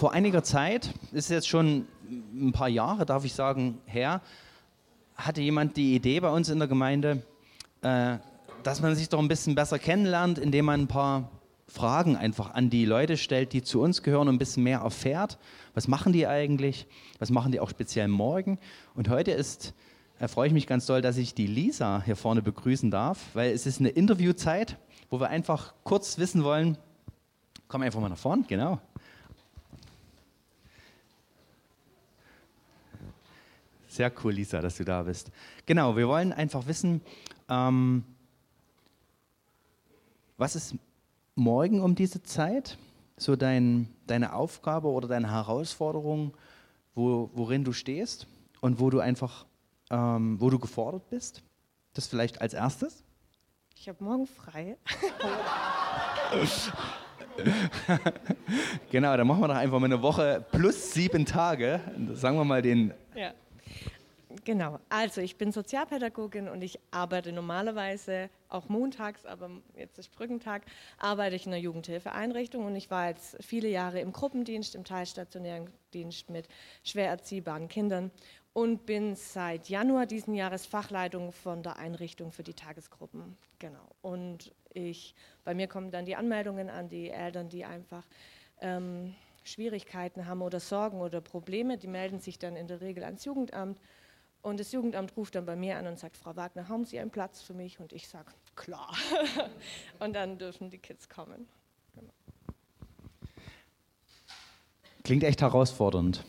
vor einiger Zeit, ist jetzt schon ein paar Jahre, darf ich sagen, her, hatte jemand die Idee bei uns in der Gemeinde, äh, dass man sich doch ein bisschen besser kennenlernt, indem man ein paar Fragen einfach an die Leute stellt, die zu uns gehören und ein bisschen mehr erfährt. Was machen die eigentlich? Was machen die auch speziell morgen? Und heute ist, äh, freue ich mich ganz doll, dass ich die Lisa hier vorne begrüßen darf, weil es ist eine Interviewzeit, wo wir einfach kurz wissen wollen, komm einfach mal nach vorne, genau. Sehr cool, Lisa, dass du da bist. Genau, wir wollen einfach wissen, ähm, was ist morgen um diese Zeit so dein, deine Aufgabe oder deine Herausforderung, wo, worin du stehst und wo du einfach, ähm, wo du gefordert bist? Das vielleicht als erstes? Ich habe morgen frei. genau, dann machen wir doch einfach mal eine Woche plus sieben Tage. Sagen wir mal den ja. Genau, also ich bin Sozialpädagogin und ich arbeite normalerweise auch montags, aber jetzt ist Brückentag, arbeite ich in einer Jugendhilfeeinrichtung und ich war jetzt viele Jahre im Gruppendienst, im teilstationären Dienst mit schwer erziehbaren Kindern und bin seit Januar diesen Jahres Fachleitung von der Einrichtung für die Tagesgruppen. Genau. Und ich, bei mir kommen dann die Anmeldungen an die Eltern, die einfach ähm, Schwierigkeiten haben oder Sorgen oder Probleme. Die melden sich dann in der Regel ans Jugendamt und das Jugendamt ruft dann bei mir an und sagt, Frau Wagner, haben Sie einen Platz für mich? Und ich sage, klar. und dann dürfen die Kids kommen. Genau. Klingt echt herausfordernd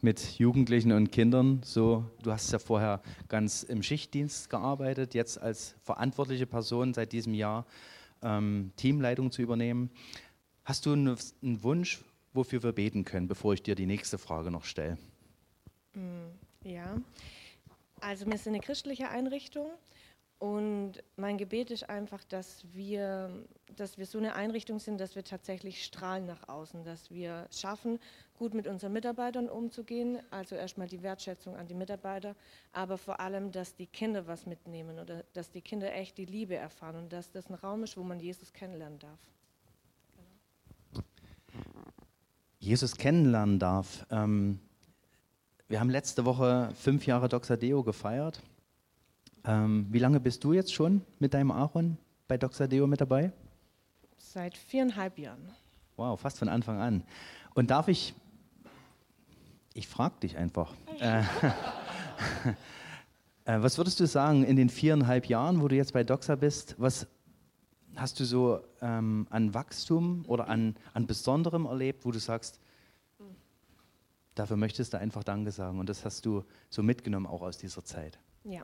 mit Jugendlichen und Kindern. So, du hast ja vorher ganz im Schichtdienst gearbeitet, jetzt als verantwortliche Person seit diesem Jahr ähm, Teamleitung zu übernehmen. Hast du einen Wunsch, wofür wir beten können, bevor ich dir die nächste Frage noch stelle? Mm, ja, also wir sind eine christliche Einrichtung und mein Gebet ist einfach, dass wir, dass wir so eine Einrichtung sind, dass wir tatsächlich strahlen nach außen, dass wir schaffen, gut mit unseren Mitarbeitern umzugehen. Also erstmal die Wertschätzung an die Mitarbeiter, aber vor allem, dass die Kinder was mitnehmen oder dass die Kinder echt die Liebe erfahren und dass das ein Raum ist, wo man Jesus kennenlernen darf. Jesus kennenlernen darf. Ähm wir haben letzte Woche fünf Jahre Doxadeo gefeiert. Ähm, wie lange bist du jetzt schon mit deinem Aaron bei Doxadeo mit dabei? Seit viereinhalb Jahren. Wow, fast von Anfang an. Und darf ich, ich frage dich einfach, äh, äh, was würdest du sagen in den viereinhalb Jahren, wo du jetzt bei Doxa bist, was hast du so ähm, an Wachstum oder an, an Besonderem erlebt, wo du sagst, Dafür möchtest du einfach Danke sagen und das hast du so mitgenommen auch aus dieser Zeit. Ja.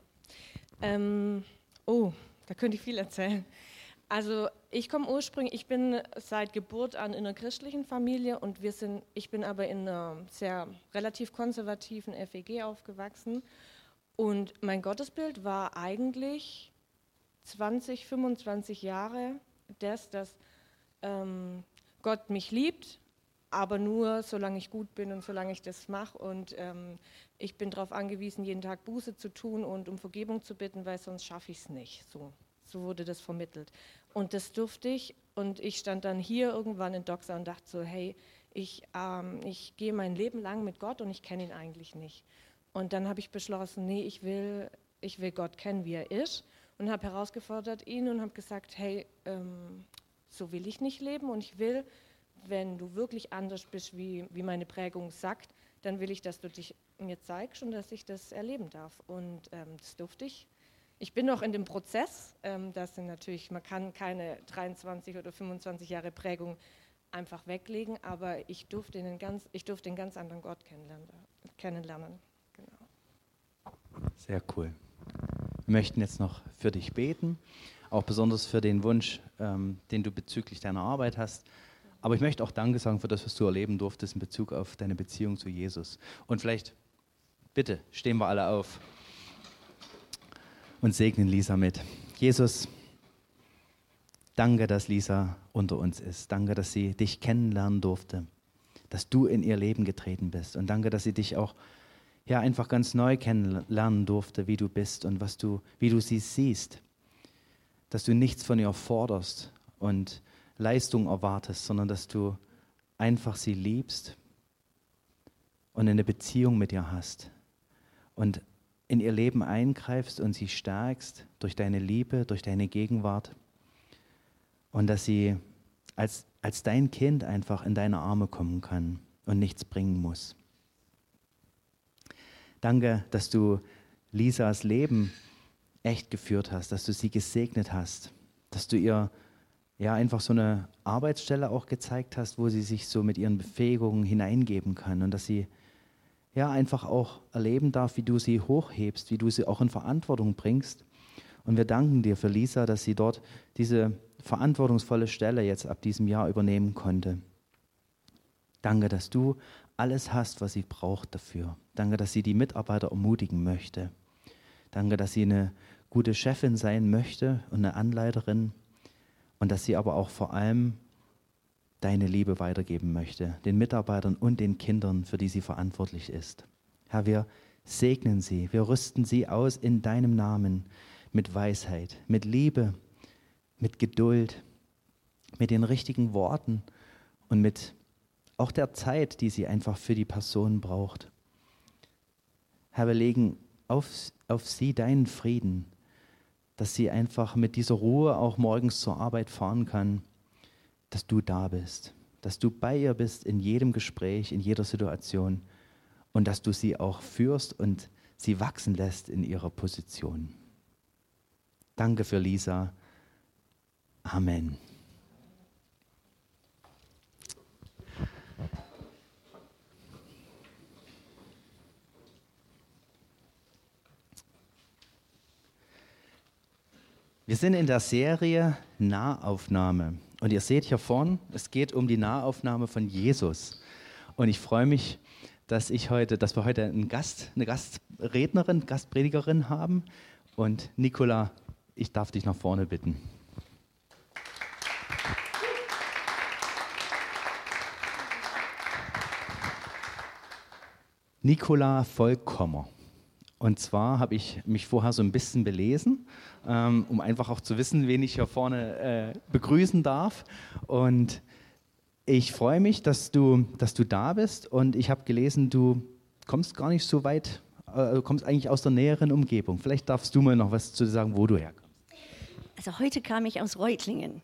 Ähm, oh, da könnte ich viel erzählen. Also ich komme ursprünglich, ich bin seit Geburt an in einer christlichen Familie und wir sind, ich bin aber in einer sehr relativ konservativen FEG aufgewachsen und mein Gottesbild war eigentlich 20, 25 Jahre das, dass ähm, Gott mich liebt, aber nur solange ich gut bin und solange ich das mache. Und ähm, ich bin darauf angewiesen, jeden Tag Buße zu tun und um Vergebung zu bitten, weil sonst schaffe ich es nicht. So, so wurde das vermittelt. Und das durfte ich. Und ich stand dann hier irgendwann in Doxa und dachte so, hey, ich, ähm, ich gehe mein Leben lang mit Gott und ich kenne ihn eigentlich nicht. Und dann habe ich beschlossen, nee, ich will, ich will Gott kennen, wie er ist. Und habe herausgefordert ihn und habe gesagt, hey, ähm, so will ich nicht leben und ich will, wenn du wirklich anders bist, wie, wie meine Prägung sagt, dann will ich, dass du dich mir zeigst und dass ich das erleben darf. Und ähm, das durfte ich. Ich bin noch in dem Prozess. Ähm, das sind natürlich, man kann keine 23 oder 25 Jahre Prägung einfach weglegen, aber ich durfte einen ganz, ich durfte einen ganz anderen Gott kennenlernen. kennenlernen. Genau. Sehr cool. Wir möchten jetzt noch für dich beten, auch besonders für den Wunsch, ähm, den du bezüglich deiner Arbeit hast. Aber ich möchte auch Danke sagen für das, was du erleben durftest in Bezug auf deine Beziehung zu Jesus. Und vielleicht, bitte, stehen wir alle auf und segnen Lisa mit. Jesus, danke, dass Lisa unter uns ist. Danke, dass sie dich kennenlernen durfte, dass du in ihr Leben getreten bist. Und danke, dass sie dich auch ja, einfach ganz neu kennenlernen durfte, wie du bist und was du, wie du sie siehst. Dass du nichts von ihr forderst und Leistung erwartest, sondern dass du einfach sie liebst und eine Beziehung mit ihr hast und in ihr Leben eingreifst und sie stärkst durch deine Liebe, durch deine Gegenwart und dass sie als, als dein Kind einfach in deine Arme kommen kann und nichts bringen muss. Danke, dass du Lisas Leben echt geführt hast, dass du sie gesegnet hast, dass du ihr ja einfach so eine Arbeitsstelle auch gezeigt hast, wo sie sich so mit ihren Befähigungen hineingeben kann und dass sie ja einfach auch erleben darf, wie du sie hochhebst, wie du sie auch in Verantwortung bringst. Und wir danken dir für Lisa, dass sie dort diese verantwortungsvolle Stelle jetzt ab diesem Jahr übernehmen konnte. Danke, dass du alles hast, was sie braucht dafür. Danke, dass sie die Mitarbeiter ermutigen möchte. Danke, dass sie eine gute Chefin sein möchte und eine Anleiterin und dass sie aber auch vor allem deine Liebe weitergeben möchte, den Mitarbeitern und den Kindern, für die sie verantwortlich ist. Herr, wir segnen sie, wir rüsten sie aus in deinem Namen mit Weisheit, mit Liebe, mit Geduld, mit den richtigen Worten und mit auch der Zeit, die sie einfach für die Person braucht. Herr, wir legen auf, auf sie deinen Frieden, dass sie einfach mit dieser Ruhe auch morgens zur Arbeit fahren kann dass du da bist, dass du bei ihr bist in jedem Gespräch, in jeder Situation und dass du sie auch führst und sie wachsen lässt in ihrer Position. Danke für Lisa. Amen. Wir sind in der Serie Nahaufnahme. Und ihr seht hier vorne, es geht um die Nahaufnahme von Jesus. Und ich freue mich, dass ich heute, dass wir heute einen Gast, eine Gastrednerin, Gastpredigerin haben. Und Nicola, ich darf dich nach vorne bitten. Nicola Vollkommer. Und zwar habe ich mich vorher so ein bisschen belesen, ähm, um einfach auch zu wissen, wen ich hier vorne äh, begrüßen darf. Und ich freue mich, dass du, dass du da bist. Und ich habe gelesen, du kommst gar nicht so weit, äh, kommst eigentlich aus der näheren Umgebung. Vielleicht darfst du mal noch was zu sagen, wo du herkommst. Also heute kam ich aus Reutlingen.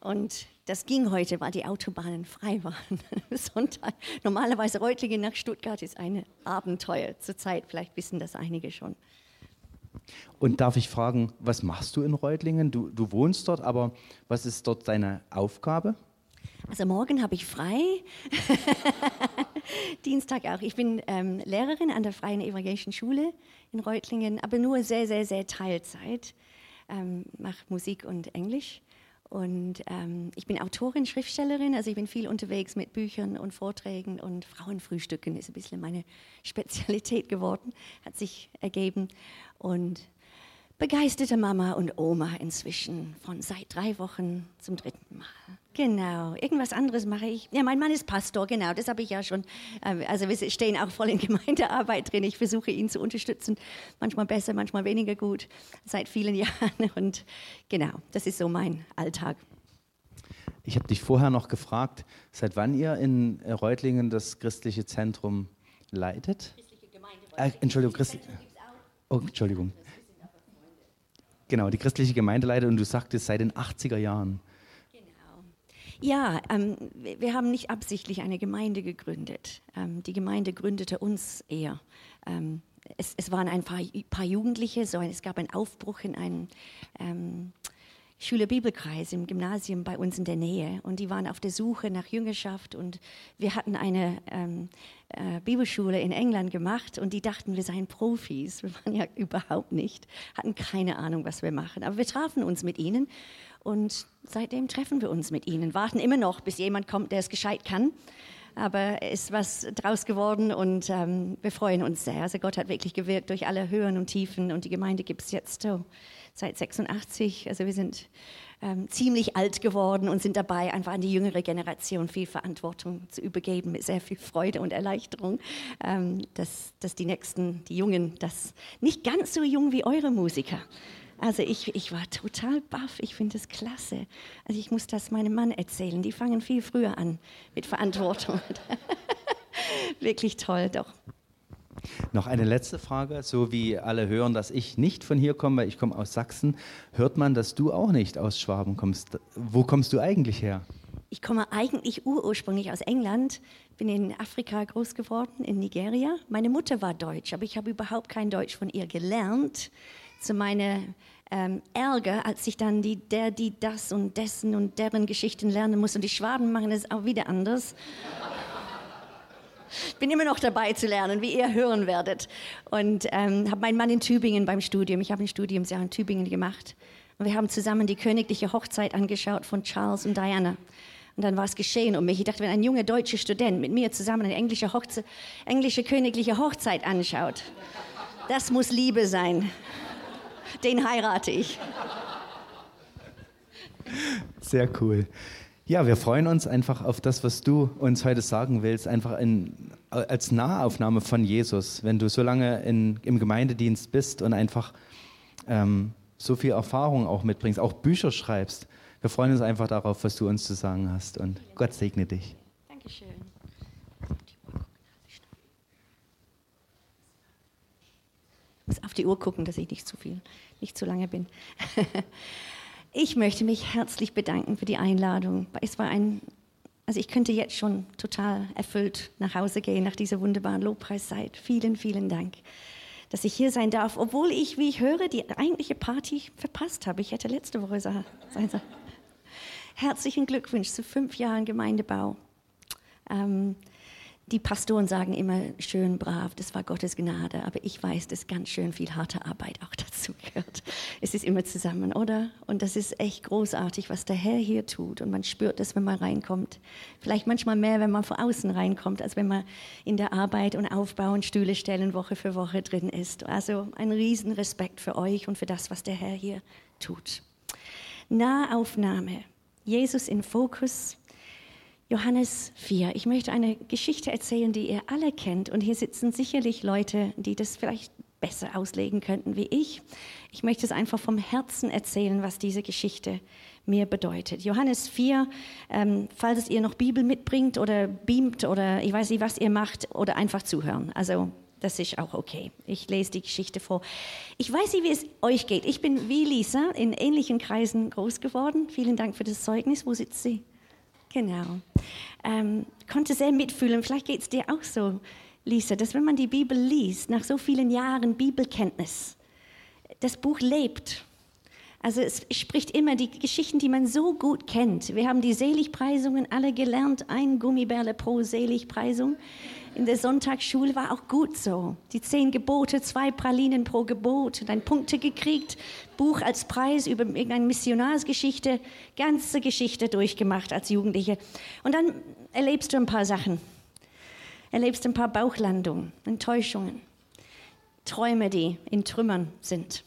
Und das ging heute, weil die Autobahnen frei waren. Sonntag. Normalerweise Reutlingen nach Stuttgart ist ein Abenteuer zurzeit. Vielleicht wissen das einige schon. Und darf ich fragen, was machst du in Reutlingen? Du, du wohnst dort, aber was ist dort deine Aufgabe? Also morgen habe ich frei. Dienstag auch. Ich bin ähm, Lehrerin an der Freien Evangelischen Schule in Reutlingen, aber nur sehr, sehr, sehr Teilzeit. Ähm, mache Musik und Englisch. Und ähm, ich bin Autorin, Schriftstellerin, also ich bin viel unterwegs mit Büchern und Vorträgen und Frauenfrühstücken ist ein bisschen meine Spezialität geworden, hat sich ergeben. Und begeisterte Mama und Oma inzwischen von seit drei Wochen zum dritten Mal. Genau, irgendwas anderes mache ich. Ja, mein Mann ist Pastor, genau, das habe ich ja schon. Ähm, also wir stehen auch voll in Gemeindearbeit drin. Ich versuche ihn zu unterstützen, manchmal besser, manchmal weniger gut, seit vielen Jahren. Und genau, das ist so mein Alltag. Ich habe dich vorher noch gefragt, seit wann ihr in Reutlingen das christliche Zentrum leitet? Christliche Gemeinde. Äh, Entschuldigung, Christ oh, Entschuldigung. Genau, die christliche Gemeinde und du sagtest seit den 80er Jahren. Genau. Ja, ähm, wir haben nicht absichtlich eine Gemeinde gegründet. Ähm, die Gemeinde gründete uns eher. Ähm, es, es, waren ein paar, paar, Jugendliche, so, es gab einen Aufbruch in einen ähm, Schülerbibelkreis im Gymnasium bei uns in der Nähe. Und die waren auf der Suche nach Jüngerschaft. Und wir hatten eine ähm, äh, Bibelschule in England gemacht. Und die dachten, wir seien Profis. Wir waren ja überhaupt nicht, hatten keine Ahnung, was wir machen. Aber wir trafen uns mit ihnen. Und seitdem treffen wir uns mit ihnen, warten immer noch, bis jemand kommt, der es gescheit kann. Aber es ist was draus geworden. Und ähm, wir freuen uns sehr. Also Gott hat wirklich gewirkt durch alle Höhen und Tiefen. Und die Gemeinde gibt es jetzt so seit 86. Also wir sind ähm, ziemlich alt geworden und sind dabei, einfach an die jüngere Generation viel Verantwortung zu übergeben, mit sehr viel Freude und Erleichterung, ähm, dass, dass die Nächsten, die Jungen, das nicht ganz so jung wie eure Musiker. Also ich, ich war total baff, ich finde es klasse. Also ich muss das meinem Mann erzählen, die fangen viel früher an mit Verantwortung. wirklich toll, doch. Noch eine letzte Frage. So wie alle hören, dass ich nicht von hier komme, weil ich komme aus Sachsen, hört man, dass du auch nicht aus Schwaben kommst. Wo kommst du eigentlich her? Ich komme eigentlich ursprünglich aus England, bin in Afrika groß geworden, in Nigeria. Meine Mutter war Deutsch, aber ich habe überhaupt kein Deutsch von ihr gelernt. Zu meiner ähm, Ärger, als ich dann die, der, die, das und dessen und deren Geschichten lernen muss. Und die Schwaben machen es auch wieder anders. Ich bin immer noch dabei zu lernen, wie ihr hören werdet. Und ähm, habe meinen Mann in Tübingen beim Studium, ich habe ein Studiumsjahr in Tübingen gemacht. Und wir haben zusammen die königliche Hochzeit angeschaut von Charles und Diana. Und dann war es geschehen um mich. Ich dachte, wenn ein junger deutscher Student mit mir zusammen eine englische, Hochze englische königliche Hochzeit anschaut, das muss Liebe sein. Den heirate ich. Sehr cool. Ja, wir freuen uns einfach auf das, was du uns heute sagen willst, einfach in, als Nahaufnahme von Jesus, wenn du so lange in, im Gemeindedienst bist und einfach ähm, so viel Erfahrung auch mitbringst, auch Bücher schreibst. Wir freuen uns einfach darauf, was du uns zu sagen hast und Gott segne dich. Dankeschön. Ich muss auf die Uhr gucken, dass ich nicht zu viel, nicht zu lange bin. Ich möchte mich herzlich bedanken für die Einladung. Es war ein, also ich könnte jetzt schon total erfüllt nach Hause gehen nach dieser wunderbaren Lobpreiszeit. Vielen, vielen Dank, dass ich hier sein darf, obwohl ich, wie ich höre, die eigentliche Party verpasst habe. Ich hätte letzte Woche sein sollen. Herzlichen Glückwunsch zu fünf Jahren Gemeindebau. Ähm, die Pastoren sagen immer schön brav, das war Gottes Gnade, aber ich weiß, dass ganz schön viel harte Arbeit auch dazu gehört. Es ist immer zusammen, oder? Und das ist echt großartig, was der Herr hier tut. Und man spürt das, wenn man reinkommt. Vielleicht manchmal mehr, wenn man von außen reinkommt, als wenn man in der Arbeit und Aufbau und Stühle stellen Woche für Woche drin ist. Also ein riesen Respekt für euch und für das, was der Herr hier tut. Nahaufnahme. Jesus in Fokus Johannes 4. Ich möchte eine Geschichte erzählen, die ihr alle kennt. Und hier sitzen sicherlich Leute, die das vielleicht besser auslegen könnten wie ich. Ich möchte es einfach vom Herzen erzählen, was diese Geschichte mir bedeutet. Johannes 4, ähm, falls ihr noch Bibel mitbringt oder beamt oder ich weiß nicht, was ihr macht oder einfach zuhören. Also das ist auch okay. Ich lese die Geschichte vor. Ich weiß nicht, wie es euch geht. Ich bin wie Lisa in ähnlichen Kreisen groß geworden. Vielen Dank für das Zeugnis. Wo sitzt sie? Genau. Ähm, konnte sehr mitfühlen. Vielleicht geht es dir auch so, Lisa, dass wenn man die Bibel liest, nach so vielen Jahren Bibelkenntnis, das Buch lebt. Also es spricht immer die Geschichten, die man so gut kennt. Wir haben die Seligpreisungen alle gelernt, ein Gummibärle pro Seligpreisung in der Sonntagsschule war auch gut so. Die zehn Gebote, zwei Pralinen pro Gebot, dann Punkte gekriegt, Buch als Preis über irgendeine Missionarsgeschichte, ganze Geschichte durchgemacht als Jugendliche. Und dann erlebst du ein paar Sachen. Erlebst ein paar Bauchlandungen, Enttäuschungen, Träume, die in Trümmern sind.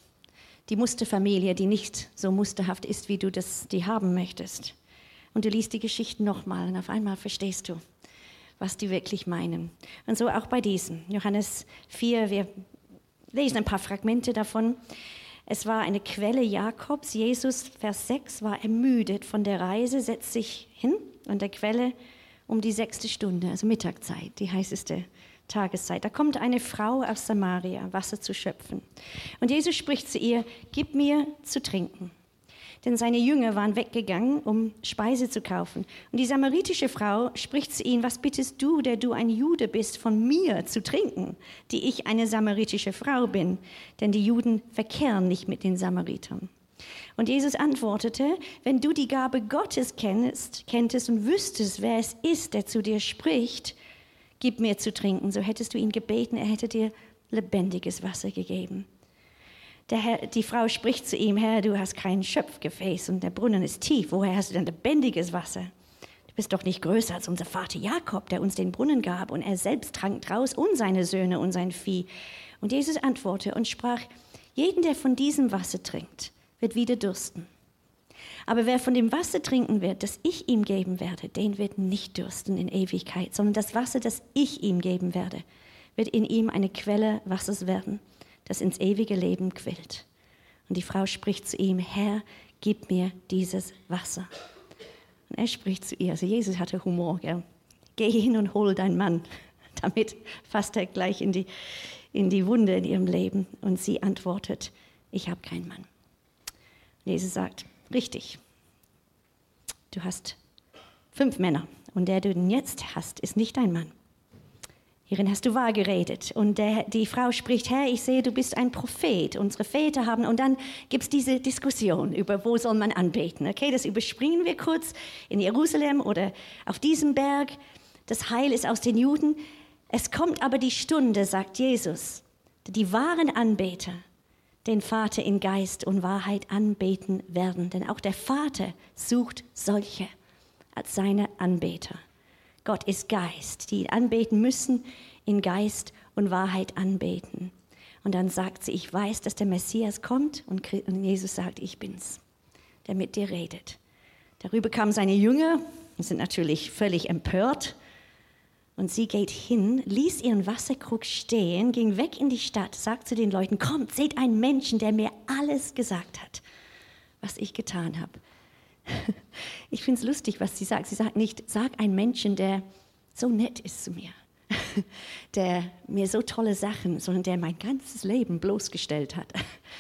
Die Musterfamilie, die nicht so musterhaft ist, wie du das die haben möchtest. Und du liest die Geschichten nochmal und auf einmal verstehst du, was die wirklich meinen. Und so auch bei diesem. Johannes 4, wir lesen ein paar Fragmente davon. Es war eine Quelle Jakobs. Jesus, Vers 6, war ermüdet von der Reise, setzt sich hin an der Quelle um die sechste Stunde, also Mittagzeit, die heißeste Tageszeit. Da kommt eine Frau aus Samaria, Wasser zu schöpfen. Und Jesus spricht zu ihr, gib mir zu trinken denn seine Jünger waren weggegangen, um Speise zu kaufen. Und die samaritische Frau spricht zu ihm, was bittest du, der du ein Jude bist, von mir zu trinken, die ich eine samaritische Frau bin? Denn die Juden verkehren nicht mit den Samaritern. Und Jesus antwortete, wenn du die Gabe Gottes kennst, kenntest und wüsstest, wer es ist, der zu dir spricht, gib mir zu trinken, so hättest du ihn gebeten, er hätte dir lebendiges Wasser gegeben. Herr, die Frau spricht zu ihm, Herr, du hast kein Schöpfgefäß und der Brunnen ist tief. Woher hast du denn lebendiges Wasser? Du bist doch nicht größer als unser Vater Jakob, der uns den Brunnen gab und er selbst trank draus und seine Söhne und sein Vieh. Und Jesus antwortete und sprach, jeden, der von diesem Wasser trinkt, wird wieder dürsten. Aber wer von dem Wasser trinken wird, das ich ihm geben werde, den wird nicht dürsten in Ewigkeit, sondern das Wasser, das ich ihm geben werde, wird in ihm eine Quelle Wassers werden das ins ewige Leben quillt. Und die Frau spricht zu ihm, Herr, gib mir dieses Wasser. Und er spricht zu ihr, also Jesus hatte Humor, gell? geh hin und hol deinen Mann, Damit fasst er gleich in die, in die Wunde in ihrem Leben. Und sie antwortet, ich habe keinen Mann. Und Jesus sagt, richtig, du hast fünf Männer und der du jetzt hast, ist nicht dein Mann. Hierin hast du wahr geredet. Und der, die Frau spricht, Herr, ich sehe, du bist ein Prophet. Unsere Väter haben, und dann gibt es diese Diskussion über, wo soll man anbeten. Okay, das überspringen wir kurz in Jerusalem oder auf diesem Berg. Das Heil ist aus den Juden. Es kommt aber die Stunde, sagt Jesus, die wahren Anbeter den Vater in Geist und Wahrheit anbeten werden. Denn auch der Vater sucht solche als seine Anbeter. Gott ist Geist. Die anbeten müssen, in Geist und Wahrheit anbeten. Und dann sagt sie, ich weiß, dass der Messias kommt. Und Jesus sagt, ich bin's, der mit dir redet. Darüber kamen seine Jünger und sind natürlich völlig empört. Und sie geht hin, ließ ihren Wasserkrug stehen, ging weg in die Stadt, sagt zu den Leuten, kommt, seht einen Menschen, der mir alles gesagt hat, was ich getan habe. Ich finde es lustig, was sie sagt. Sie sagt nicht, sag einen Menschen, der so nett ist zu mir, der mir so tolle Sachen, sondern der mein ganzes Leben bloßgestellt hat.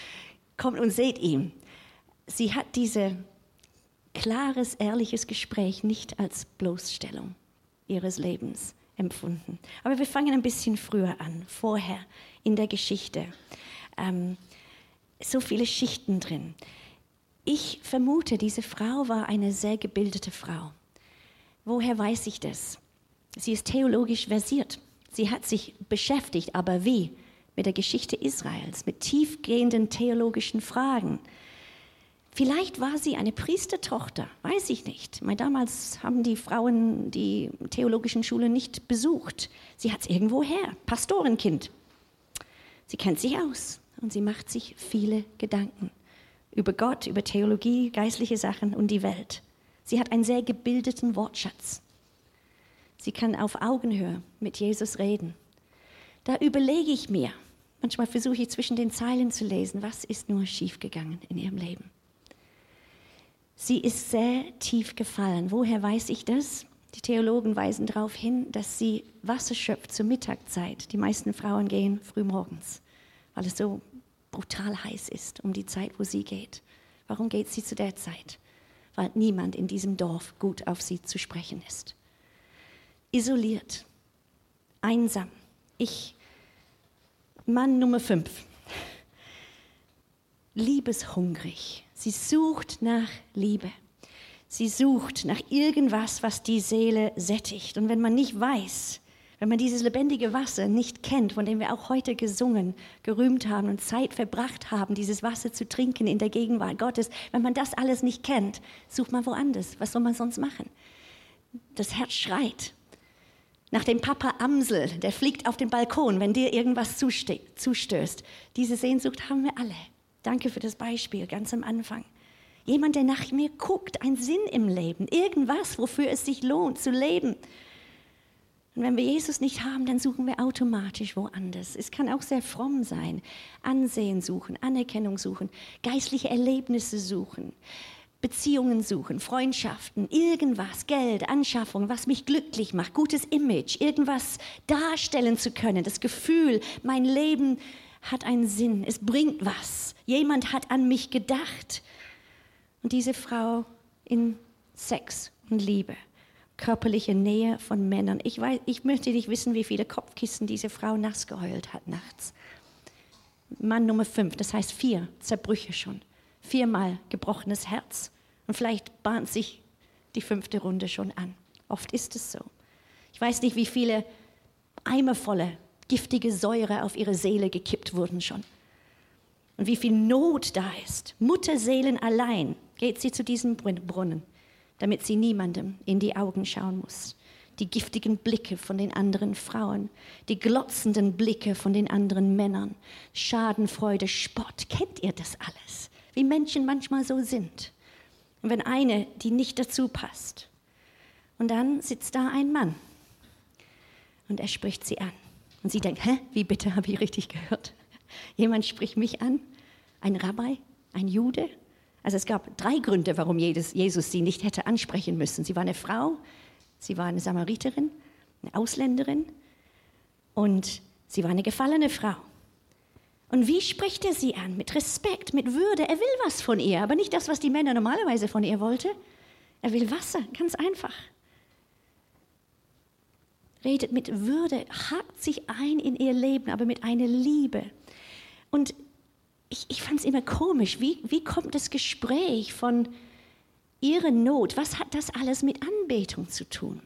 Kommt und seht ihn. Sie hat dieses klares, ehrliches Gespräch nicht als Bloßstellung ihres Lebens empfunden. Aber wir fangen ein bisschen früher an, vorher in der Geschichte. Ähm, so viele Schichten drin. Ich vermute, diese Frau war eine sehr gebildete Frau. Woher weiß ich das? Sie ist theologisch versiert. Sie hat sich beschäftigt, aber wie? Mit der Geschichte Israels, mit tiefgehenden theologischen Fragen. Vielleicht war sie eine Priestertochter, weiß ich nicht. Weil damals haben die Frauen die theologischen Schulen nicht besucht. Sie hat es irgendwo her, Pastorenkind. Sie kennt sich aus und sie macht sich viele Gedanken über Gott, über Theologie, geistliche Sachen und die Welt. Sie hat einen sehr gebildeten Wortschatz. Sie kann auf Augenhöhe mit Jesus reden. Da überlege ich mir, manchmal versuche ich zwischen den Zeilen zu lesen, was ist nur schiefgegangen in ihrem Leben. Sie ist sehr tief gefallen. Woher weiß ich das? Die Theologen weisen darauf hin, dass sie Wasser schöpft zur Mittagzeit. Die meisten Frauen gehen früh morgens, weil es so brutal heiß ist um die Zeit, wo sie geht. Warum geht sie zu der Zeit? Weil niemand in diesem Dorf gut auf sie zu sprechen ist. Isoliert, einsam. Ich, Mann Nummer fünf, liebeshungrig. Sie sucht nach Liebe. Sie sucht nach irgendwas, was die Seele sättigt. Und wenn man nicht weiß, wenn man dieses lebendige Wasser nicht kennt, von dem wir auch heute gesungen, gerühmt haben und Zeit verbracht haben, dieses Wasser zu trinken in der Gegenwart Gottes, wenn man das alles nicht kennt, sucht man woanders. Was soll man sonst machen? Das Herz schreit. Nach dem Papa Amsel, der fliegt auf den Balkon, wenn dir irgendwas zustößt. Diese Sehnsucht haben wir alle. Danke für das Beispiel ganz am Anfang. Jemand, der nach mir guckt, ein Sinn im Leben, irgendwas, wofür es sich lohnt zu leben. Und wenn wir Jesus nicht haben, dann suchen wir automatisch woanders. Es kann auch sehr fromm sein. Ansehen suchen, Anerkennung suchen, geistliche Erlebnisse suchen, Beziehungen suchen, Freundschaften, irgendwas, Geld, Anschaffung, was mich glücklich macht, gutes Image, irgendwas darstellen zu können, das Gefühl, mein Leben hat einen Sinn, es bringt was. Jemand hat an mich gedacht. Und diese Frau in Sex und Liebe körperliche Nähe von Männern. Ich, weiß, ich möchte nicht wissen, wie viele Kopfkissen diese Frau nass geheult hat nachts. Mann Nummer fünf, das heißt vier Zerbrüche schon. Viermal gebrochenes Herz. Und vielleicht bahnt sich die fünfte Runde schon an. Oft ist es so. Ich weiß nicht, wie viele eimervolle giftige Säure auf ihre Seele gekippt wurden schon. Und wie viel Not da ist. Mutterseelen allein geht sie zu diesem Brunnen damit sie niemandem in die Augen schauen muss. Die giftigen Blicke von den anderen Frauen, die glotzenden Blicke von den anderen Männern, Schadenfreude, Spott. Kennt ihr das alles? Wie Menschen manchmal so sind. Und wenn eine, die nicht dazu passt. Und dann sitzt da ein Mann und er spricht sie an. Und sie denkt, hä, wie bitte habe ich richtig gehört? Jemand spricht mich an, ein Rabbi, ein Jude, also es gab drei Gründe, warum Jesus sie nicht hätte ansprechen müssen. Sie war eine Frau, sie war eine Samariterin, eine Ausländerin Und sie war eine gefallene Frau. Und wie spricht er sie an? Mit Respekt, mit Würde. Er will was von ihr, aber nicht das, was die Männer normalerweise von ihr wollten. Er will Wasser, ganz einfach. Redet mit Würde, hakt sich ein in ihr Leben, aber mit einer Liebe. Und ich, ich fand es immer komisch, wie, wie kommt das Gespräch von ihrer Not, was hat das alles mit Anbetung zu tun?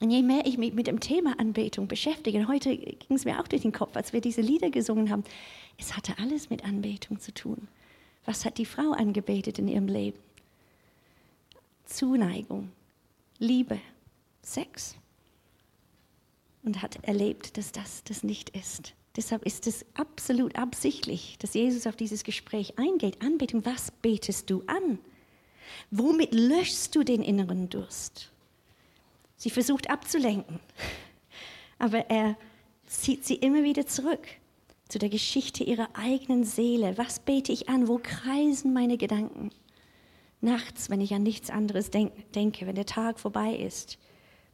Und je mehr ich mich mit dem Thema Anbetung beschäftige, heute ging es mir auch durch den Kopf, als wir diese Lieder gesungen haben, es hatte alles mit Anbetung zu tun. Was hat die Frau angebetet in ihrem Leben? Zuneigung, Liebe, Sex. Und hat erlebt, dass das das nicht ist. Deshalb ist es absolut absichtlich, dass Jesus auf dieses Gespräch eingeht. Anbetung, was betest du an? Womit löschst du den inneren Durst? Sie versucht abzulenken, aber er zieht sie immer wieder zurück zu der Geschichte ihrer eigenen Seele. Was bete ich an? Wo kreisen meine Gedanken? Nachts, wenn ich an nichts anderes denk denke, wenn der Tag vorbei ist.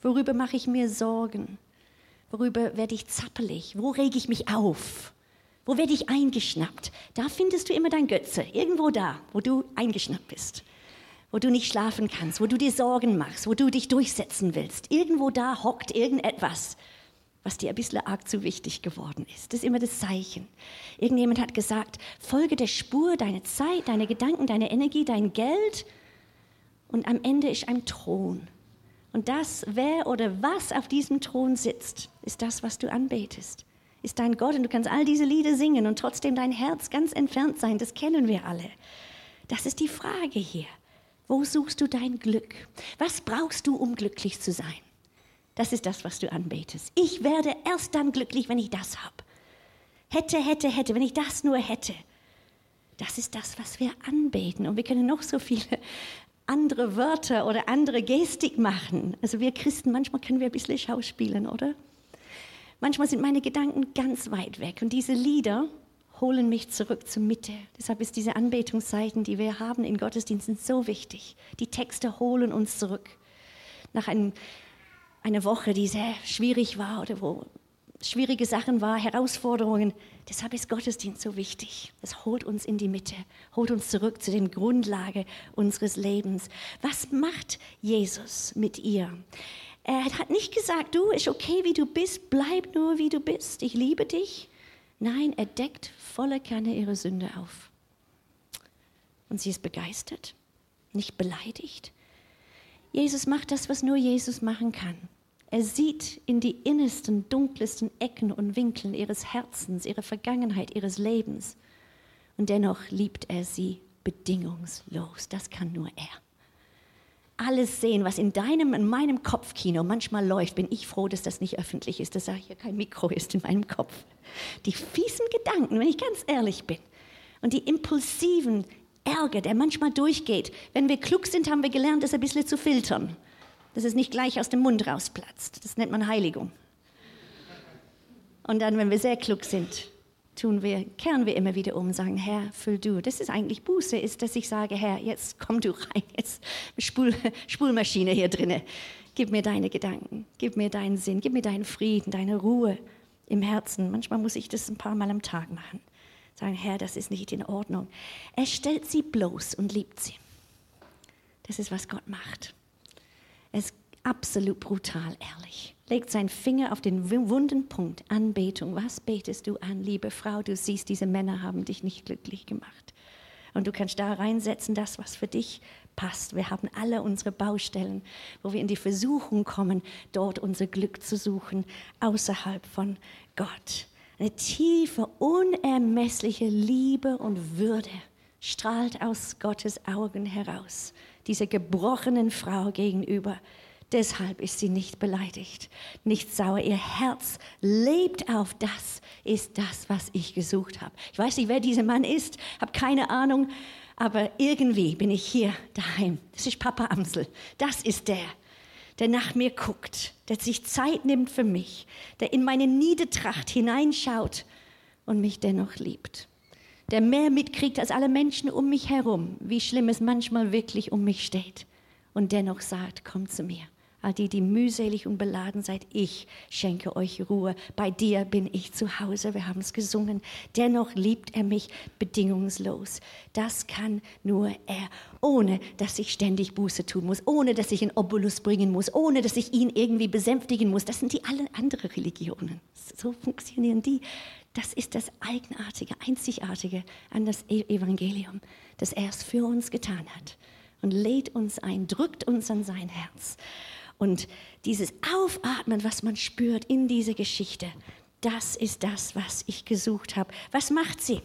Worüber mache ich mir Sorgen? Worüber werde ich zappelig? Wo rege ich mich auf? Wo werde ich eingeschnappt? Da findest du immer dein Götze, irgendwo da, wo du eingeschnappt bist wo du nicht schlafen kannst, wo du dir Sorgen machst, wo du dich durchsetzen willst. Irgendwo da hockt irgendetwas, was dir ein bisschen arg zu wichtig geworden ist. Das ist immer das Zeichen. Irgendjemand hat gesagt, folge der Spur, deine Zeit, deine Gedanken, deine Energie, dein Geld. Und am Ende ist ein Thron. Und das, wer oder was auf diesem Thron sitzt, ist das, was du anbetest. Ist dein Gott und du kannst all diese Lieder singen und trotzdem dein Herz ganz entfernt sein. Das kennen wir alle. Das ist die Frage hier. Wo suchst du dein Glück? Was brauchst du, um glücklich zu sein? Das ist das, was du anbetest. Ich werde erst dann glücklich, wenn ich das habe. Hätte, hätte, hätte, wenn ich das nur hätte. Das ist das, was wir anbeten. Und wir können noch so viele andere Wörter oder andere Gestik machen. Also wir Christen, manchmal können wir ein bisschen schauspielen, oder? Manchmal sind meine Gedanken ganz weit weg. Und diese Lieder, holen mich zurück zur Mitte. Deshalb ist diese Anbetungszeiten, die wir haben in Gottesdiensten, so wichtig. Die Texte holen uns zurück. Nach ein, einer Woche, die sehr schwierig war oder wo schwierige Sachen waren, Herausforderungen. Deshalb ist Gottesdienst so wichtig. Es holt uns in die Mitte, holt uns zurück zu den Grundlage unseres Lebens. Was macht Jesus mit ihr? Er hat nicht gesagt, du, ist okay, wie du bist, bleib nur, wie du bist. Ich liebe dich. Nein, er deckt voller Kanne ihre Sünde auf. Und sie ist begeistert, nicht beleidigt. Jesus macht das, was nur Jesus machen kann. Er sieht in die innersten, dunkelsten Ecken und Winkeln ihres Herzens, ihrer Vergangenheit, ihres Lebens. Und dennoch liebt er sie bedingungslos. Das kann nur er. Alles sehen, was in deinem, in meinem Kopfkino manchmal läuft, bin ich froh, dass das nicht öffentlich ist, dass da hier kein Mikro ist in meinem Kopf die fiesen Gedanken, wenn ich ganz ehrlich bin, und die impulsiven Ärger, der manchmal durchgeht. Wenn wir klug sind, haben wir gelernt, das ein bisschen zu filtern, dass es nicht gleich aus dem Mund rausplatzt. Das nennt man Heiligung. Und dann, wenn wir sehr klug sind, tun wir, kehren wir immer wieder um, sagen, Herr, füll du. Das ist eigentlich Buße, ist, dass ich sage, Herr, jetzt komm du rein, jetzt Spul, Spulmaschine hier drinne. Gib mir deine Gedanken, gib mir deinen Sinn, gib mir deinen Frieden, deine Ruhe im Herzen. Manchmal muss ich das ein paar Mal am Tag machen. Sagen, Herr, das ist nicht in Ordnung. Er stellt sie bloß und liebt sie. Das ist, was Gott macht. Er ist absolut brutal ehrlich. Legt seinen Finger auf den wunden Punkt. Anbetung. Was betest du an, liebe Frau? Du siehst, diese Männer haben dich nicht glücklich gemacht. Und du kannst da reinsetzen, das, was für dich passt. Wir haben alle unsere Baustellen, wo wir in die Versuchung kommen, dort unser Glück zu suchen, außerhalb von Gott. Eine tiefe, unermessliche Liebe und Würde strahlt aus Gottes Augen heraus, dieser gebrochenen Frau gegenüber. Deshalb ist sie nicht beleidigt, nicht sauer. Ihr Herz lebt auf das, ist das, was ich gesucht habe. Ich weiß nicht, wer dieser Mann ist, habe keine Ahnung, aber irgendwie bin ich hier daheim. Das ist Papa Amsel. Das ist der, der nach mir guckt, der sich Zeit nimmt für mich, der in meine Niedertracht hineinschaut und mich dennoch liebt. Der mehr mitkriegt als alle Menschen um mich herum, wie schlimm es manchmal wirklich um mich steht. Und dennoch sagt, komm zu mir, all die, die mühselig und beladen seid, ich schenke euch Ruhe. Bei dir bin ich zu Hause. Wir haben es gesungen. Dennoch liebt er mich bedingungslos. Das kann nur er, ohne dass ich ständig Buße tun muss, ohne dass ich einen Obolus bringen muss, ohne dass ich ihn irgendwie besänftigen muss. Das sind die alle anderen Religionen. So funktionieren die. Das ist das Eigenartige, Einzigartige an das e- Evangelium, dass er es für uns getan hat und lädt uns ein, drückt uns an sein Herz. Und dieses Aufatmen, was man spürt in dieser Geschichte, das ist das, was ich gesucht habe. Was macht sie?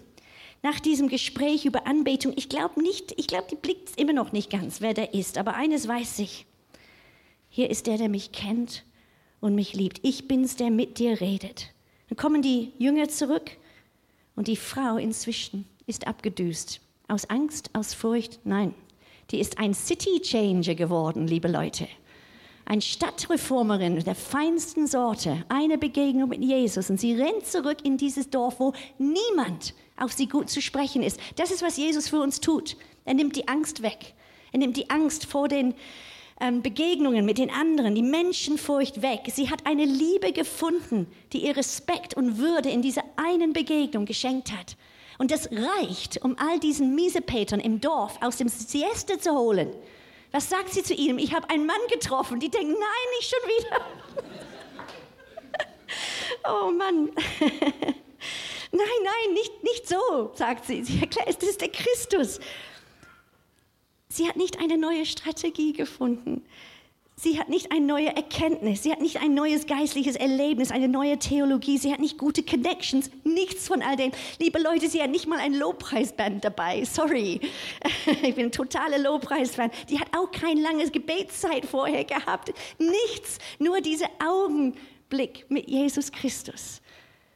Nach diesem Gespräch über Anbetung, ich glaube nicht, ich glaube, die blickt immer noch nicht ganz, wer der ist, aber eines weiß ich. Hier ist der, der mich kennt und mich liebt. Ich bin's, der mit dir redet. Dann kommen die Jünger zurück und die Frau inzwischen ist abgedüst. Aus Angst, aus Furcht? Nein. Die ist ein City Changer geworden, liebe Leute eine Stadtreformerin der feinsten Sorte, eine Begegnung mit Jesus und sie rennt zurück in dieses Dorf, wo niemand auf sie gut zu sprechen ist. Das ist, was Jesus für uns tut. Er nimmt die Angst weg. Er nimmt die Angst vor den Begegnungen mit den anderen, die Menschenfurcht weg. Sie hat eine Liebe gefunden, die ihr Respekt und Würde in dieser einen Begegnung geschenkt hat. Und das reicht, um all diesen Miesepetern im Dorf aus dem Sieste zu holen was sagt sie zu ihm? Ich habe einen Mann getroffen. Die denken, nein, nicht schon wieder. oh Mann. nein, nein, nicht, nicht so, sagt sie. Sie erklärt, das ist der Christus. Sie hat nicht eine neue Strategie gefunden. Sie hat nicht eine neue Erkenntnis, sie hat nicht ein neues geistliches Erlebnis, eine neue Theologie, sie hat nicht gute Connections, nichts von all dem. Liebe Leute, sie hat nicht mal ein Lobpreisband dabei. Sorry, ich bin ein totaler Lobpreisfan. Die hat auch kein langes Gebetszeit vorher gehabt. Nichts, nur dieser Augenblick mit Jesus Christus.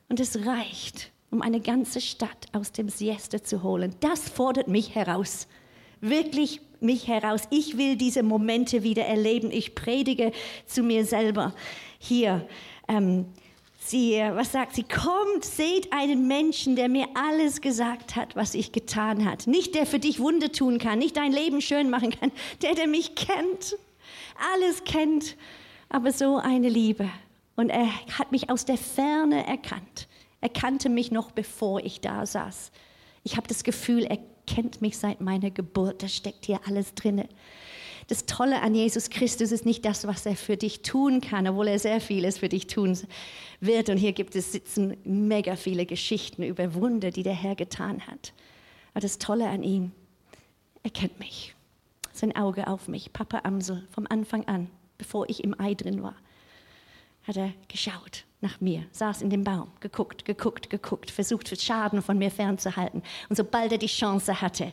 Und es reicht, um eine ganze Stadt aus dem Siesta zu holen. Das fordert mich heraus. Wirklich mich heraus. Ich will diese Momente wieder erleben. Ich predige zu mir selber hier. Ähm, sie, was sagt sie? Kommt, seht einen Menschen, der mir alles gesagt hat, was ich getan hat. Nicht der für dich Wunder tun kann, nicht dein Leben schön machen kann, der, der mich kennt, alles kennt, aber so eine Liebe. Und er hat mich aus der Ferne erkannt. Er kannte mich noch, bevor ich da saß. Ich habe das Gefühl, er kennt mich seit meiner Geburt. Da steckt hier alles drin. Das Tolle an Jesus Christus ist nicht das, was er für dich tun kann, obwohl er sehr vieles für dich tun wird. Und hier gibt es sitzen mega viele Geschichten über Wunder, die der Herr getan hat. Aber das Tolle an ihm, er kennt mich. Sein Auge auf mich, Papa Amsel, vom Anfang an, bevor ich im Ei drin war, hat er geschaut nach mir, saß in dem Baum, geguckt, geguckt, geguckt, versucht, Schaden von mir fernzuhalten. Und sobald er die Chance hatte,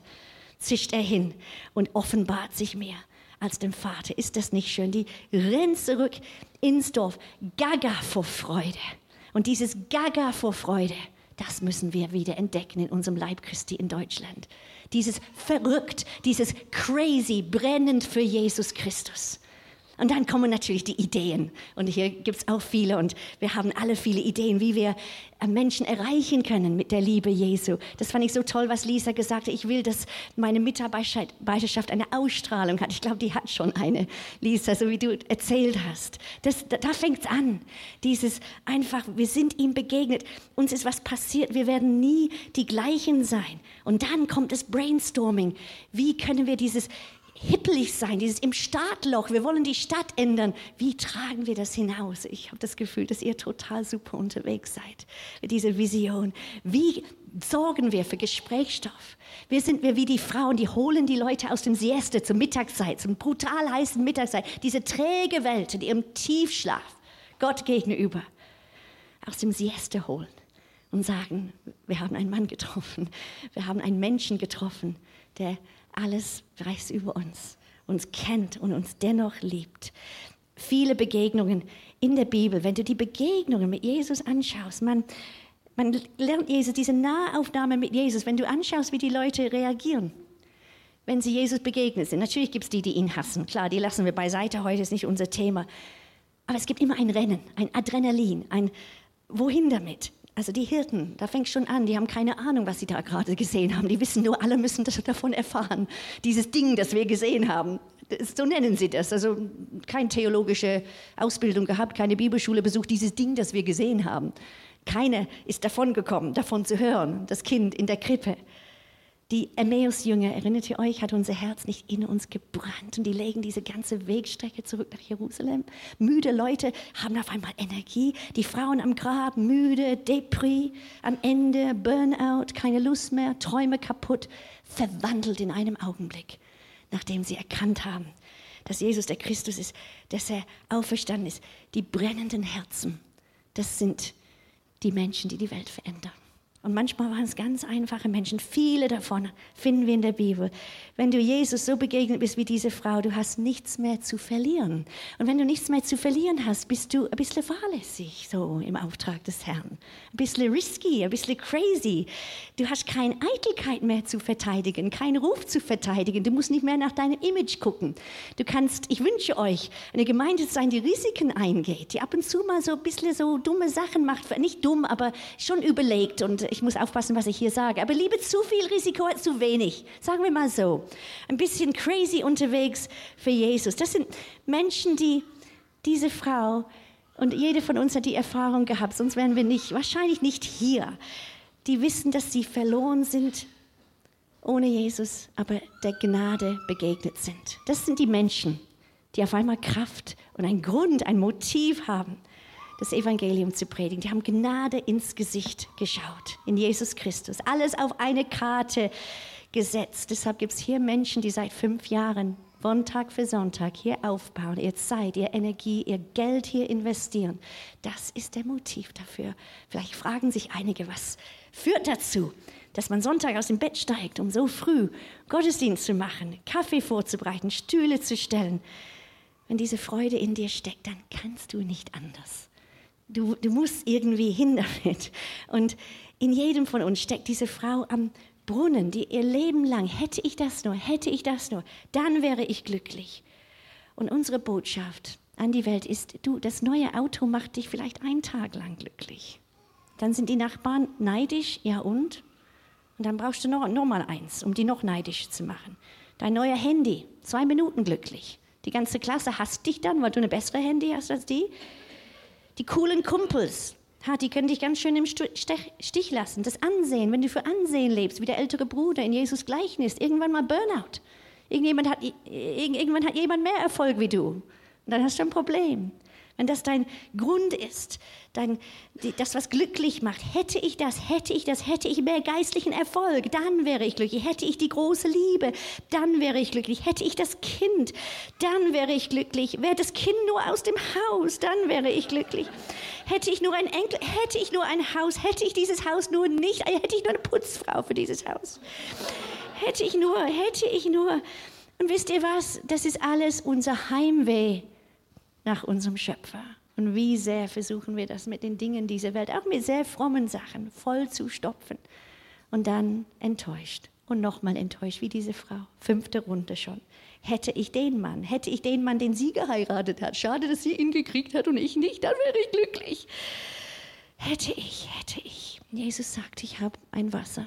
zischt er hin und offenbart sich mir als dem Vater. Ist das nicht schön? Die rennt zurück ins Dorf, gaga vor Freude. Und dieses gaga vor Freude, das müssen wir wieder entdecken in unserem Leib Christi in Deutschland. Dieses verrückt, dieses crazy, brennend für Jesus Christus. Und dann kommen natürlich die Ideen. Und hier gibt es auch viele. Und wir haben alle viele Ideen, wie wir äh, Menschen erreichen können mit der Liebe Jesu. Das fand ich so toll, was Lisa gesagt hat. Ich will, dass meine Mitarbeiterschaft eine Ausstrahlung hat. Ich glaube, die hat schon eine, Lisa, so wie du erzählt hast. Das, da da fängt es an. Dieses einfach, wir sind ihm begegnet. Uns ist was passiert. Wir werden nie die gleichen sein. Und dann kommt das Brainstorming. Wie können wir dieses hippelig sein, dieses im Startloch, wir wollen die Stadt ändern. Wie tragen wir das hinaus? Ich habe das Gefühl, dass ihr total super unterwegs seid mit dieser Vision. Wie sorgen wir für Gesprächsstoff? Wir sind wir wie die Frauen, die holen die Leute aus dem Sieste zur Mittagszeit, zum brutal heißen Mittagszeit, diese träge Welt in ihrem Tiefschlaf, Gott gegenüber, aus dem Sieste holen und sagen, wir haben einen Mann getroffen, wir haben einen Menschen getroffen, der alles weiß über uns, uns kennt und uns dennoch liebt. Viele Begegnungen in der Bibel, wenn du die Begegnungen mit Jesus anschaust, man, man lernt Jesus, diese Nahaufnahme mit Jesus, wenn du anschaust, wie die Leute reagieren, wenn sie Jesus begegnet sind. Natürlich gibt es die, die ihn hassen. Klar, die lassen wir beiseite, heute ist nicht unser Thema. Aber es gibt immer ein Rennen, ein Adrenalin, ein Wohin damit? Also die Hirten, da fängt schon an, die haben keine Ahnung, was sie da gerade gesehen haben. Die wissen nur, alle müssen das davon erfahren. Dieses Ding, das wir gesehen haben. So nennen sie das. Also keine theologische Ausbildung gehabt, keine Bibelschule besucht, dieses Ding, das wir gesehen haben. Keiner ist davon gekommen, davon zu hören, das Kind in der Krippe. Die Emmaus-Jünger, erinnert ihr euch, hat unser Herz nicht in uns gebrannt und die legen diese ganze Wegstrecke zurück nach Jerusalem. Müde Leute haben auf einmal Energie, die Frauen am Grab müde, Depri, am Ende Burnout, keine Lust mehr, Träume kaputt, verwandelt in einem Augenblick, nachdem sie erkannt haben, dass Jesus der Christus ist, dass er auferstanden ist. Die brennenden Herzen, das sind die Menschen, die die Welt verändern. Und manchmal waren es ganz einfache Menschen. Viele davon finden wir in der Bibel. Wenn du Jesus so begegnet bist wie diese Frau, du hast nichts mehr zu verlieren. Und wenn du nichts mehr zu verlieren hast, bist du ein bisschen fahrlässig, so im Auftrag des Herrn. Ein bisschen risky, ein bisschen crazy. Du hast keine Eitelkeit mehr zu verteidigen, keinen Ruf zu verteidigen. Du musst nicht mehr nach deinem Image gucken. Du kannst, ich wünsche euch, eine Gemeinde sein, die Risiken eingeht, die ab und zu mal so ein bisschen so dumme Sachen macht. Nicht dumm, aber schon überlegt und ich muss aufpassen, was ich hier sage, aber liebe zu viel Risiko als zu wenig. Sagen wir mal so. Ein bisschen crazy unterwegs für Jesus. Das sind Menschen, die diese Frau und jede von uns hat die Erfahrung gehabt, sonst wären wir nicht, wahrscheinlich nicht hier. Die wissen, dass sie verloren sind ohne Jesus, aber der Gnade begegnet sind. Das sind die Menschen, die auf einmal Kraft und einen Grund, ein Motiv haben das Evangelium zu predigen. Die haben Gnade ins Gesicht geschaut, in Jesus Christus. Alles auf eine Karte gesetzt. Deshalb gibt es hier Menschen, die seit fünf Jahren Sonntag für Sonntag hier aufbauen, ihr Zeit, ihr Energie, ihr Geld hier investieren. Das ist der Motiv dafür. Vielleicht fragen sich einige, was führt dazu, dass man Sonntag aus dem Bett steigt, um so früh Gottesdienst zu machen, Kaffee vorzubereiten, Stühle zu stellen. Wenn diese Freude in dir steckt, dann kannst du nicht anders. Du, du musst irgendwie hin damit. Und in jedem von uns steckt diese Frau am Brunnen, die ihr Leben lang, hätte ich das nur, hätte ich das nur, dann wäre ich glücklich. Und unsere Botschaft an die Welt ist, du, das neue Auto macht dich vielleicht einen Tag lang glücklich. Dann sind die Nachbarn neidisch, ja und? Und dann brauchst du noch, noch mal eins, um die noch neidisch zu machen. Dein neuer Handy, zwei Minuten glücklich. Die ganze Klasse hasst dich dann, weil du eine bessere Handy hast als die. Die coolen Kumpels, ha, die können dich ganz schön im Stich lassen. Das Ansehen, wenn du für Ansehen lebst, wie der ältere Bruder in Jesus Gleichnis, irgendwann mal Burnout. Irgendjemand hat, irgendwann hat jemand mehr Erfolg wie du. Und dann hast du ein Problem. Wenn das dein Grund ist, dein, das, was glücklich macht, hätte ich das, hätte ich das, hätte ich mehr geistlichen Erfolg, dann wäre ich glücklich. Hätte ich die große Liebe, dann wäre ich glücklich. Hätte ich das Kind, dann wäre ich glücklich. Wäre das Kind nur aus dem Haus, dann wäre ich glücklich. Hätte ich nur ein Enkel, hätte ich nur ein Haus, hätte ich dieses Haus nur nicht, hätte ich nur eine Putzfrau für dieses Haus. Hätte ich nur, hätte ich nur. Und wisst ihr was? Das ist alles unser Heimweh nach unserem Schöpfer. Und wie sehr versuchen wir das mit den Dingen dieser Welt, auch mit sehr frommen Sachen, voll zu stopfen. Und dann enttäuscht und nochmal enttäuscht, wie diese Frau. Fünfte Runde schon. Hätte ich den Mann, hätte ich den Mann, den sie geheiratet hat, schade, dass sie ihn gekriegt hat und ich nicht, dann wäre ich glücklich. Hätte ich, hätte ich. Jesus sagt, ich habe ein Wasser,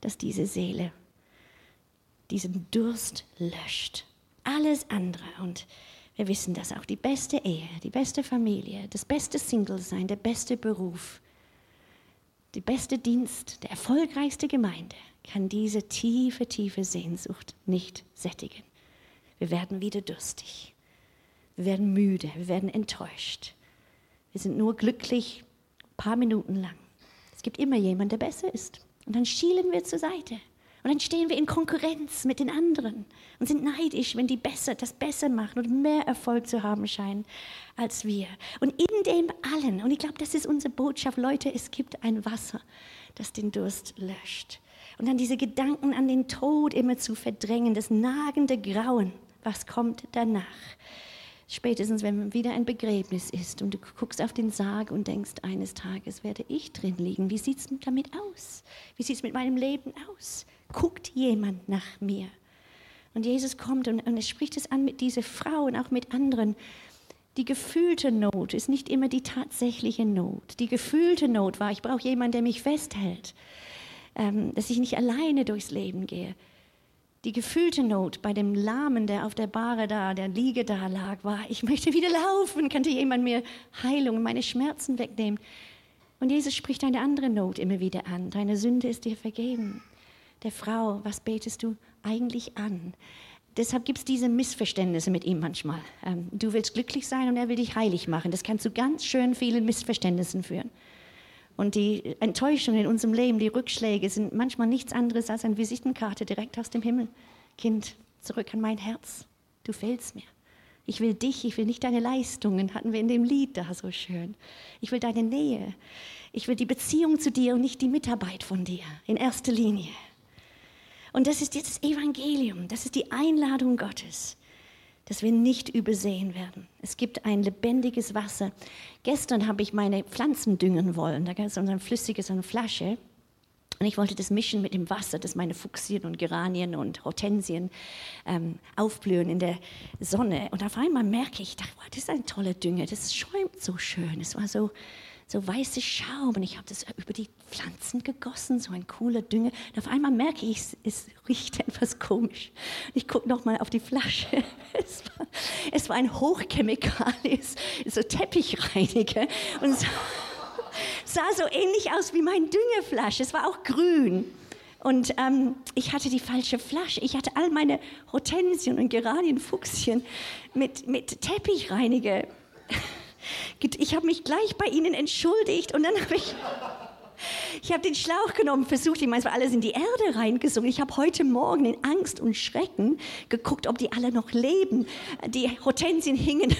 das diese Seele, diesen Durst löscht. Alles andere. Und wir wissen, dass auch die beste Ehe, die beste Familie, das beste Single-Sein, der beste Beruf, der beste Dienst, der erfolgreichste Gemeinde kann diese tiefe, tiefe Sehnsucht nicht sättigen. Wir werden wieder durstig. Wir werden müde. Wir werden enttäuscht. Wir sind nur glücklich ein paar Minuten lang. Es gibt immer jemanden, der besser ist. Und dann schielen wir zur Seite. Und dann stehen wir in Konkurrenz mit den anderen und sind neidisch, wenn die besser, das besser machen und mehr Erfolg zu haben scheinen als wir. Und in dem allen, und ich glaube, das ist unsere Botschaft, Leute, es gibt ein Wasser, das den Durst löscht. Und dann diese Gedanken an den Tod immer zu verdrängen, das nagende Grauen, was kommt danach. Spätestens, wenn wieder ein Begräbnis ist und du guckst auf den Sarg und denkst, eines Tages werde ich drin liegen. Wie sieht es damit aus? Wie sieht es mit meinem Leben aus? Guckt jemand nach mir? Und Jesus kommt und, und er spricht es an mit dieser Frau und auch mit anderen. Die gefühlte Not ist nicht immer die tatsächliche Not. Die gefühlte Not war, ich brauche jemanden, der mich festhält, ähm, dass ich nicht alleine durchs Leben gehe. Die gefühlte Not bei dem Lahmen, der auf der Bahre da, der Liege da lag, war, ich möchte wieder laufen, könnte jemand mir Heilung, meine Schmerzen wegnehmen. Und Jesus spricht eine andere Not immer wieder an. Deine Sünde ist dir vergeben. Der Frau, was betest du eigentlich an? Deshalb gibt es diese Missverständnisse mit ihm manchmal. Ähm, du willst glücklich sein und er will dich heilig machen. Das kann zu ganz schön vielen Missverständnissen führen. Und die Enttäuschungen in unserem Leben, die Rückschläge sind manchmal nichts anderes als eine Visitenkarte direkt aus dem Himmel. Kind, zurück an mein Herz. Du fehlst mir. Ich will dich, ich will nicht deine Leistungen, hatten wir in dem Lied da so schön. Ich will deine Nähe. Ich will die Beziehung zu dir und nicht die Mitarbeit von dir in erster Linie. Und das ist jetzt das Evangelium, das ist die Einladung Gottes dass wir nicht übersehen werden. Es gibt ein lebendiges Wasser. Gestern habe ich meine Pflanzen düngen wollen. Da gab es so ein flüssiges, eine Flasche. Und ich wollte das mischen mit dem Wasser, das meine Fuchsien und Geranien und Hortensien ähm, aufblühen in der Sonne. Und auf einmal merke ich, dachte, wow, das ist eine tolle Dünge, das schäumt so schön. Es war so, so weiße Schaum und ich habe das über die Pflanzen gegossen, so ein cooler Dünger. Und auf einmal merke ich, es, es riecht etwas komisch. Ich gucke nochmal auf die Flasche. Es war, es war ein Hochchemikalies, so Teppichreiniger und so, sah so ähnlich aus wie mein Düngerflasche. Es war auch grün. Und ähm, ich hatte die falsche Flasche. Ich hatte all meine Hortensien und Geranienfuchsien mit, mit Teppichreiniger ich habe mich gleich bei ihnen entschuldigt und dann habe ich, ich habe den Schlauch genommen, versucht, ich meine, es war alles in die Erde reingesungen. Ich habe heute Morgen in Angst und Schrecken geguckt, ob die alle noch leben. Die Hortensien hingen,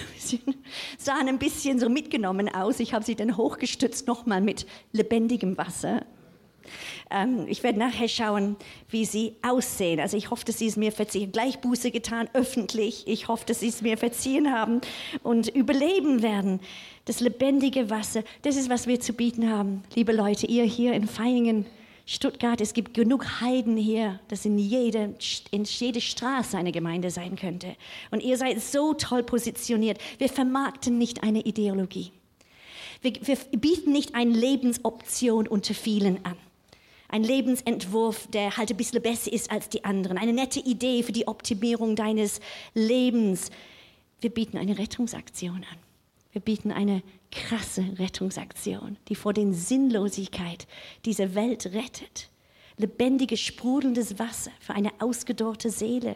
sahen ein bisschen so mitgenommen aus. Ich habe sie dann hochgestützt, nochmal mit lebendigem Wasser. Ähm, ich werde nachher schauen, wie sie aussehen. Also ich hoffe, dass sie es mir verziehen. Gleich Buße getan, öffentlich. Ich hoffe, dass sie es mir verziehen haben und überleben werden. Das lebendige Wasser, das ist, was wir zu bieten haben. Liebe Leute, ihr hier in Feingen, Stuttgart, es gibt genug Heiden hier, dass in jede, in jede Straße eine Gemeinde sein könnte. Und ihr seid so toll positioniert. Wir vermarkten nicht eine Ideologie. Wir, wir bieten nicht eine Lebensoption unter vielen an ein Lebensentwurf, der halt ein bisschen besser ist als die anderen, eine nette Idee für die Optimierung deines Lebens. Wir bieten eine Rettungsaktion an. Wir bieten eine krasse Rettungsaktion, die vor den Sinnlosigkeit dieser Welt rettet. Lebendiges, sprudelndes Wasser für eine ausgedorrte Seele.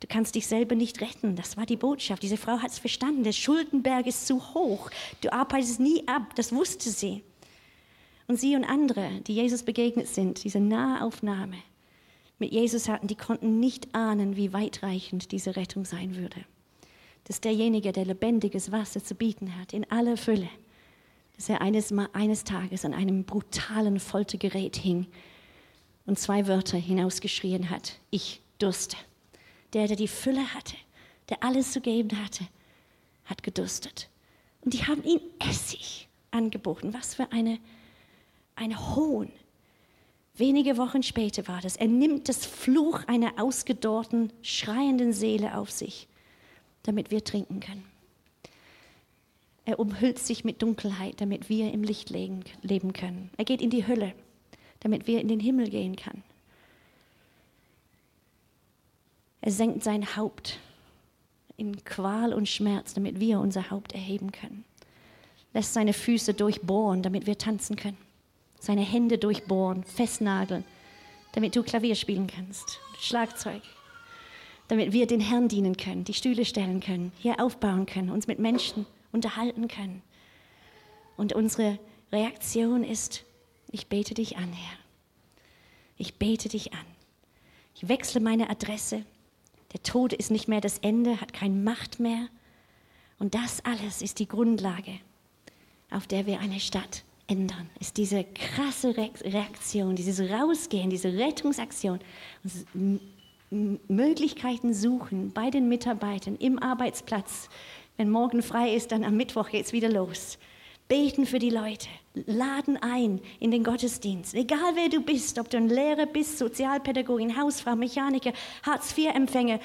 Du kannst dich selber nicht retten. Das war die Botschaft. Diese Frau hat es verstanden. Der Schuldenberg ist zu hoch. Du arbeitest nie ab. Das wusste sie. Und sie und andere, die Jesus begegnet sind, diese Nahaufnahme mit Jesus hatten, die konnten nicht ahnen, wie weitreichend diese Rettung sein würde. Dass derjenige, der lebendiges Wasser zu bieten hat, in aller Fülle, dass er eines, eines Tages an einem brutalen Foltergerät hing und zwei Wörter hinausgeschrien hat, ich durste. Der, der die Fülle hatte, der alles zu geben hatte, hat gedurstet. Und die haben ihm Essig angeboten. Was für eine ein Hohn. Wenige Wochen später war das. Er nimmt das Fluch einer ausgedorrten, schreienden Seele auf sich, damit wir trinken können. Er umhüllt sich mit Dunkelheit, damit wir im Licht leben können. Er geht in die Hölle, damit wir in den Himmel gehen können. Er senkt sein Haupt in Qual und Schmerz, damit wir unser Haupt erheben können. Lässt seine Füße durchbohren, damit wir tanzen können seine Hände durchbohren, festnageln, damit du Klavier spielen kannst, Schlagzeug, damit wir den Herrn dienen können, die Stühle stellen können, hier aufbauen können, uns mit Menschen unterhalten können. Und unsere Reaktion ist, ich bete dich an, Herr. Ich bete dich an. Ich wechsle meine Adresse. Der Tod ist nicht mehr das Ende, hat keine Macht mehr. Und das alles ist die Grundlage, auf der wir eine Stadt ändern, ist diese krasse Reaktion, dieses Rausgehen, diese Rettungsaktion, Möglichkeiten suchen bei den Mitarbeitern im Arbeitsplatz. Wenn morgen frei ist, dann am Mittwoch geht es wieder los. Beten für die Leute, laden ein in den Gottesdienst. Egal wer du bist, ob du ein Lehrer bist, Sozialpädagogin, Hausfrau, Mechaniker, Hartz-IV-Empfänger.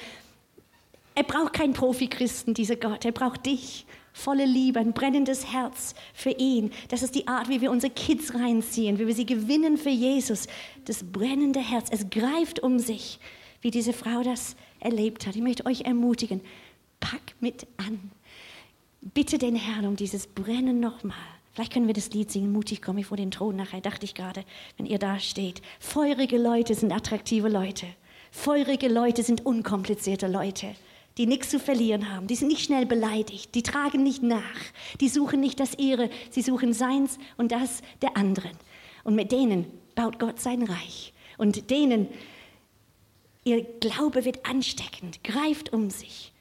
Er braucht keinen Profi-Christen, dieser Gott. Er braucht dich volle Liebe, ein brennendes Herz für ihn. Das ist die Art, wie wir unsere Kids reinziehen, wie wir sie gewinnen für Jesus. Das brennende Herz, es greift um sich. wie diese Frau das erlebt hat. Ich möchte euch ermutigen, pack mit an. Bitte den Herrn um dieses Brennen nochmal. Vielleicht können wir das Lied singen, mutig komme ich vor den Thron nachher, dachte ich gerade, wenn ihr da steht. Feurige Leute sind attraktive Leute. Feurige Leute sind unkomplizierte Leute, die nichts zu verlieren haben. Die sind nicht schnell beleidigt, die tragen nicht nach, die suchen nicht das ihre, sie suchen seins und das der anderen. Und mit denen baut Gott sein Reich. Und denen, ihr Glaube wird ansteckend, greift um sich.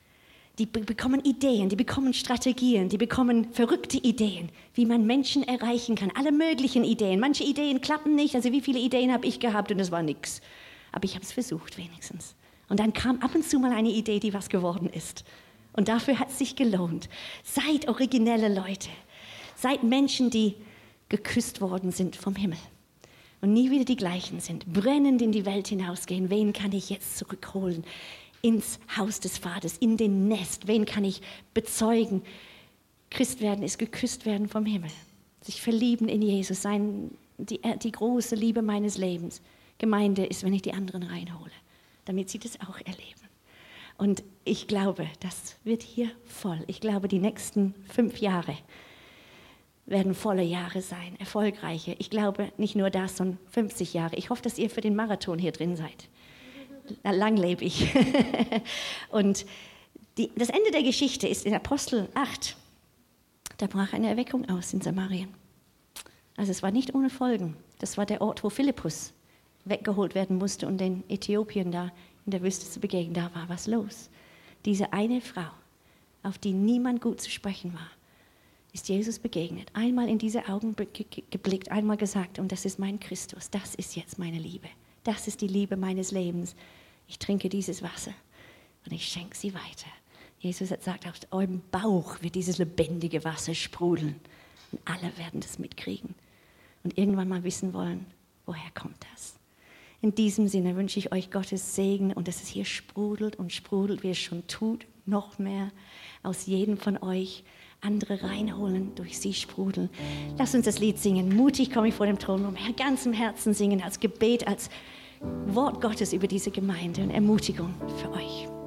Die bekommen Ideen, die bekommen Strategien, die bekommen verrückte Ideen, wie man Menschen erreichen kann. Alle möglichen Ideen. Manche Ideen klappen nicht. Also wie viele Ideen habe ich gehabt und es war nichts. Aber ich habe es versucht wenigstens. Und dann kam ab und zu mal eine Idee, die was geworden ist. Und dafür hat es sich gelohnt. Seid originelle Leute. Seid Menschen, die geküsst worden sind vom Himmel und nie wieder die gleichen sind, brennend in die Welt hinausgehen. Wen kann ich jetzt zurückholen ins Haus des Vaters, in den Nest? Wen kann ich bezeugen? Christ werden ist geküsst werden vom Himmel. Sich verlieben in Jesus, sein, die, die große Liebe meines Lebens. Gemeinde ist, wenn ich die anderen reinhole, damit sie das auch erleben. Und ich glaube, das wird hier voll. Ich glaube, die nächsten fünf Jahre werden volle Jahre sein, erfolgreiche. Ich glaube nicht nur das, sondern 50 Jahre. Ich hoffe, dass ihr für den Marathon hier drin seid. Langlebig. Und die, das Ende der Geschichte ist in Apostel 8. Da brach eine Erweckung aus in Samarien. Also es war nicht ohne Folgen. Das war der Ort, wo Philippus weggeholt werden musste und den Äthiopien da in der Wüste zu begegnen. Da war was los. Diese eine Frau, auf die niemand gut zu sprechen war, ist Jesus begegnet. Einmal in diese Augen geblickt, einmal gesagt, und das ist mein Christus, das ist jetzt meine Liebe. Das ist die Liebe meines Lebens. Ich trinke dieses Wasser und ich schenke sie weiter. Jesus hat gesagt, aus eurem Bauch wird dieses lebendige Wasser sprudeln. Und alle werden das mitkriegen und irgendwann mal wissen wollen, woher kommt das. In diesem Sinne wünsche ich euch Gottes Segen und dass es hier sprudelt und sprudelt, wie es schon tut, noch mehr aus jedem von euch andere reinholen, durch sie sprudeln. Lass uns das Lied singen. Mutig komme ich vor dem Thron, um ganzem Herzen singen, als Gebet, als Wort Gottes über diese Gemeinde und Ermutigung für euch.